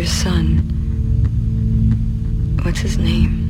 your son. What's his name?